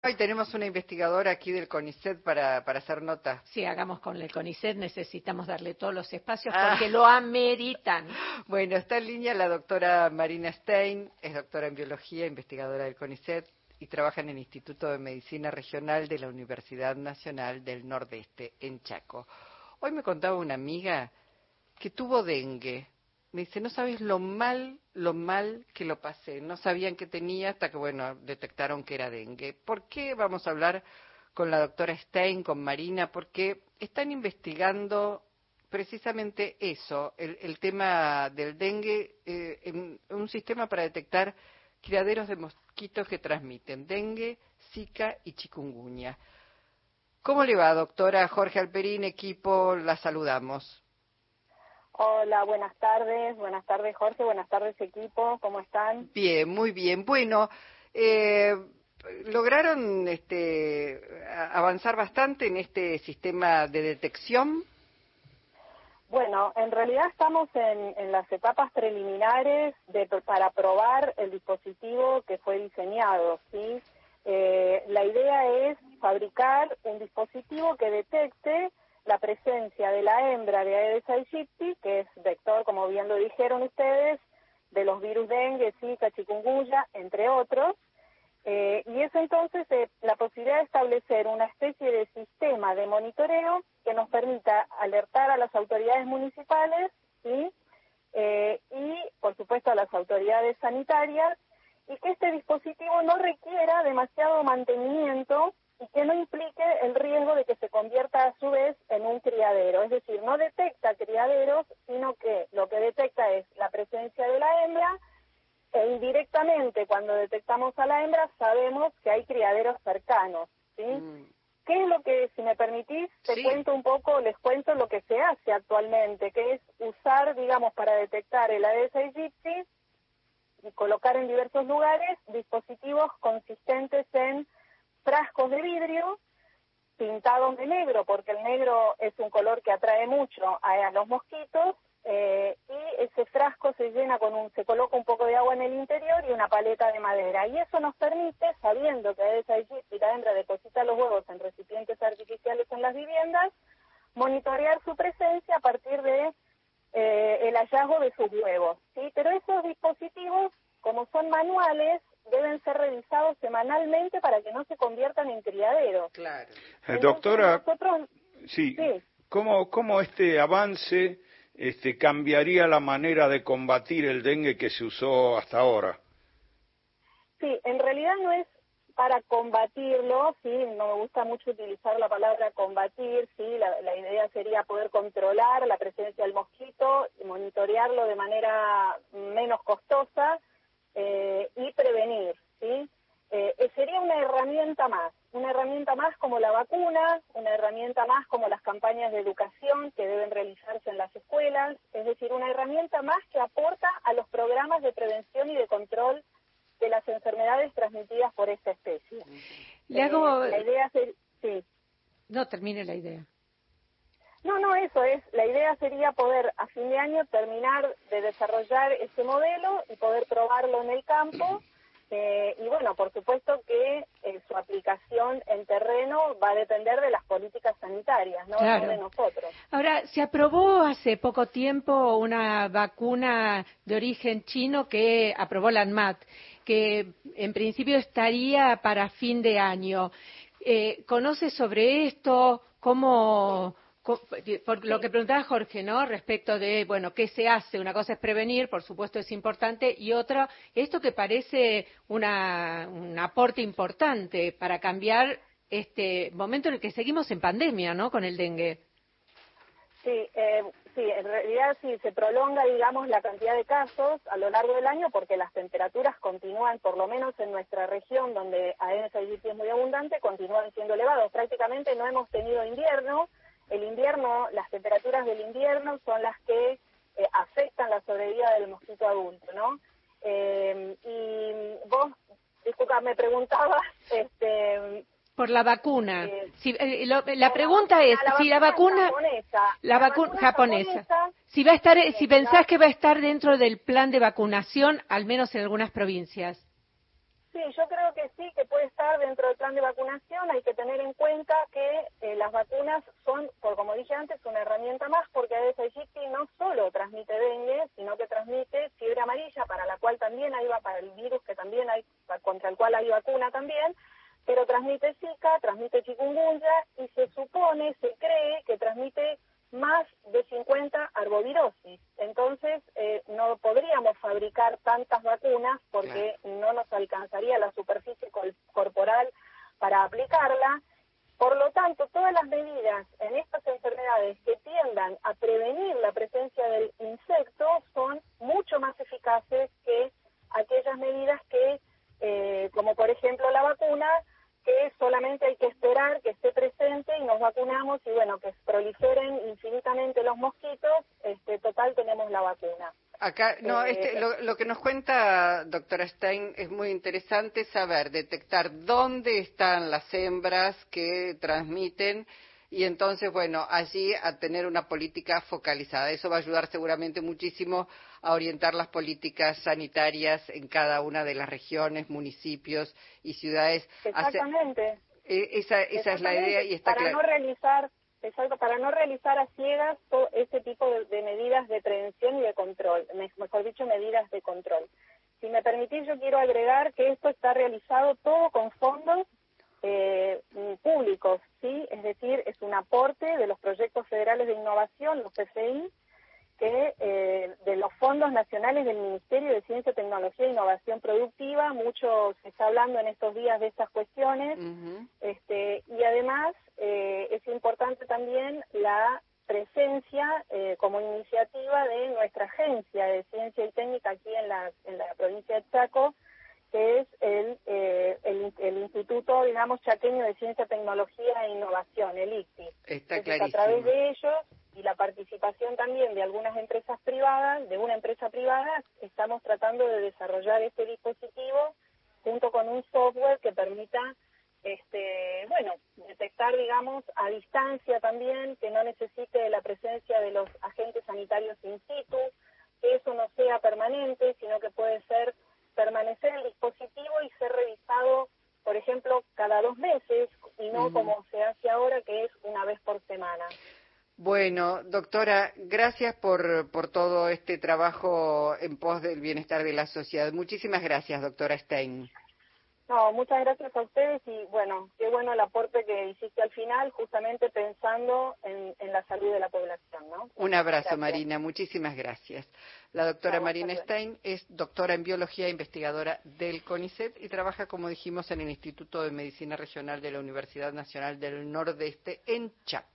Hoy tenemos una investigadora aquí del CONICET para, para hacer nota. Sí, hagamos con el CONICET, necesitamos darle todos los espacios ah. porque lo ameritan. Bueno, está en línea la doctora Marina Stein, es doctora en biología, investigadora del CONICET y trabaja en el Instituto de Medicina Regional de la Universidad Nacional del Nordeste, en Chaco. Hoy me contaba una amiga que tuvo dengue me dice, no sabes lo mal, lo mal que lo pasé. No sabían que tenía hasta que, bueno, detectaron que era dengue. ¿Por qué vamos a hablar con la doctora Stein, con Marina? Porque están investigando precisamente eso, el, tema del dengue, eh, en un sistema para detectar criaderos de mosquitos que transmiten dengue, zika y chikungunya. ¿Cómo le va, doctora Jorge Alperín, equipo? La saludamos. Hola, buenas tardes. Buenas tardes, Jorge. Buenas tardes, equipo. ¿Cómo están? Bien, muy bien. Bueno, eh, lograron este, avanzar bastante en este sistema de detección. Bueno, en realidad estamos en, las etapas preliminares de, para probar el dispositivo que fue diseñado. ¿sí? Eh, la idea es fabricar un dispositivo que detecte la presencia de la hembra de Aedes aegypti, que es vector, como bien lo dijeron ustedes, de los virus dengue, zika, chikungunya, entre otros, eh, y es entonces eh, la posibilidad de establecer una especie de sistema de monitoreo que nos permita alertar a las autoridades municipales eh, y, por supuesto, a las autoridades sanitarias y que este dispositivo no requiera demasiado mantenimiento y que no implique el riesgo de que se convierta a su vez en un criadero. Es decir, no detecta criaderos, sino que lo que detecta es la presencia de la hembra e indirectamente cuando detectamos a la hembra sabemos que hay criaderos cercanos. ¿sí? Mm. ¿Qué es lo que, si me permitís, te cuento un poco, les cuento lo que se hace actualmente, que es usar, digamos, para detectar el Aedes aegypti y colocar en diversos lugares dispositivos consistentes en frascos de vidrio pintados de negro, porque el negro es un color que atrae mucho a, los mosquitos, eh, y ese frasco se llena con un, se coloca un poco de agua en el interior y una paleta de madera. Y eso nos permite, sabiendo que esa y la hembra deposita los huevos en recipientes artificiales en las viviendas, monitorear su presencia a partir de eh, el hallazgo de sus huevos. ¿sí? Pero esos dispositivos, como son manuales, deben ser revisados semanalmente para que no se conviertan en criaderos. Claro. Eh, doctora, sí, ¿cómo, ¿cómo este avance este, cambiaría la manera de combatir el dengue que se usó hasta ahora? Sí, en realidad no es para combatirlo, sí, no me gusta mucho utilizar la palabra combatir, sí, la, la, idea sería poder controlar la presencia del mosquito y monitorearlo de manera menos costosa, eh, y prevenir, ¿sí? Eh, eh, sería una herramienta más, una herramienta más como la vacuna, una herramienta más como las campañas de educación que deben realizarse en las escuelas, es decir, una herramienta más que aporta a los programas de prevención y de control de las enfermedades transmitidas por esta especie. Le hago... la idea sí. No, termine la idea. No, no, eso es. La idea sería poder a fin de año terminar de desarrollar ese modelo y poder probarlo en el campo. Eh, y bueno, por supuesto que eh, su aplicación en terreno va a depender de las políticas sanitarias, no, de nosotros. Ahora, se aprobó hace poco tiempo una vacuna de origen chino que aprobó la ANMAT, que en principio estaría para fin de año. Eh, ¿Conoce sobre esto? ¿Cómo, por lo que preguntaba Jorge, ¿no? Respecto de, bueno, ¿qué se hace? Una cosa es prevenir, por supuesto es importante, y otra, esto que parece una, un aporte importante para cambiar este momento en el que seguimos en pandemia, ¿no? Con el dengue. Sí, eh, sí, en realidad sí se prolonga, digamos, la cantidad de casos a lo largo del año porque las temperaturas continúan, por lo menos en nuestra región, donde aegypti es muy abundante, continúan siendo elevados. Prácticamente no hemos tenido invierno, el invierno, las temperaturas del invierno son las que eh, afectan la sobrevida del mosquito adulto, ¿no? Eh, y vos, disculpa, me preguntabas, este, por la vacuna. Eh, si, la pregunta es si la vacuna, la, vacuna, japonesa, si va a estar, si pensás que va a estar dentro del plan de vacunación, al menos en algunas provincias. Sí, yo creo que sí, que puede estar dentro del plan de vacunación. Hay que tener en cuenta que eh, las vacunas son, por como dije antes, una herramienta más porque Aedes aegypti no solo transmite dengue, sino que transmite fiebre amarilla, para la cual también hay para el virus que también hay contra el cual hay vacuna también, pero transmite Zika, transmite chikungunya y se supone, se cree que transmite más de 50 arbovirosis. Entonces, eh, no podríamos fabricar tantas vacunas porque no nos alcanzaría la superficie corporal para aplicarla. Por lo tanto, las medidas en estas enfermedades que tiendan a prevenir la presencia del insecto son mucho más eficaces que aquellas medidas que, eh, como por ejemplo la vacuna, que solamente hay que esperar que esté presente y nos vacunamos y bueno, que proliferen infinitamente los mosquitos, este, total tenemos la vacuna. Acá, no, eh, este, lo, que nos cuenta doctora Stein es muy interesante saber, detectar dónde están las hembras que transmiten y entonces, bueno, allí a tener una política focalizada. Eso va a ayudar seguramente muchísimo a orientar las políticas sanitarias en cada una de las regiones, municipios y ciudades. Exactamente. E, esa, esa es la idea y está para no realizar para no realizar a ciegas todo ese tipo de, medidas de prevención y de control, mejor dicho, medidas de control. Si me permitís, yo quiero agregar que esto está realizado todo con fondos eh, públicos, ¿sí? Es decir, es un aporte de los proyectos federales de innovación, los PCI, que eh, de los fondos nacionales del Ministerio de Ciencia, Tecnología e Innovación Productiva, mucho se está hablando en estos días de estas cuestiones, este, y además eh, es importante también la presencia eh, como iniciativa de nuestra agencia de ciencia y técnica aquí en la, en la provincia de Chaco, que es el, el, el, Instituto, digamos, Chaqueño de Ciencia, Tecnología e Innovación, el ICTI. Está a través de ellos y la participación también de algunas empresas privadas, de una empresa privada, estamos tratando de desarrollar este dispositivo junto con un software que permita este, bueno, detectar, digamos, a distancia también, que no necesite la presencia de los agentes sanitarios in situ, que eso no sea permanente, sino que puede ser permanecer el dispositivo y ser revisado, por ejemplo, cada dos meses, y no como se hace ahora, que es una vez por semana. Bueno, doctora, gracias por, por todo este trabajo en pos del bienestar de la sociedad. Muchísimas gracias, doctora Stein. No, muchas gracias a ustedes y bueno, qué bueno el aporte que hiciste al final, justamente pensando en, la salud de la población, ¿no? Un abrazo, Marina, muchísimas gracias. La doctora Marina Stein es doctora en biología e investigadora del CONICET y trabaja, como dijimos, en el Instituto de Medicina Regional de la Universidad Nacional del Nordeste en Chaco.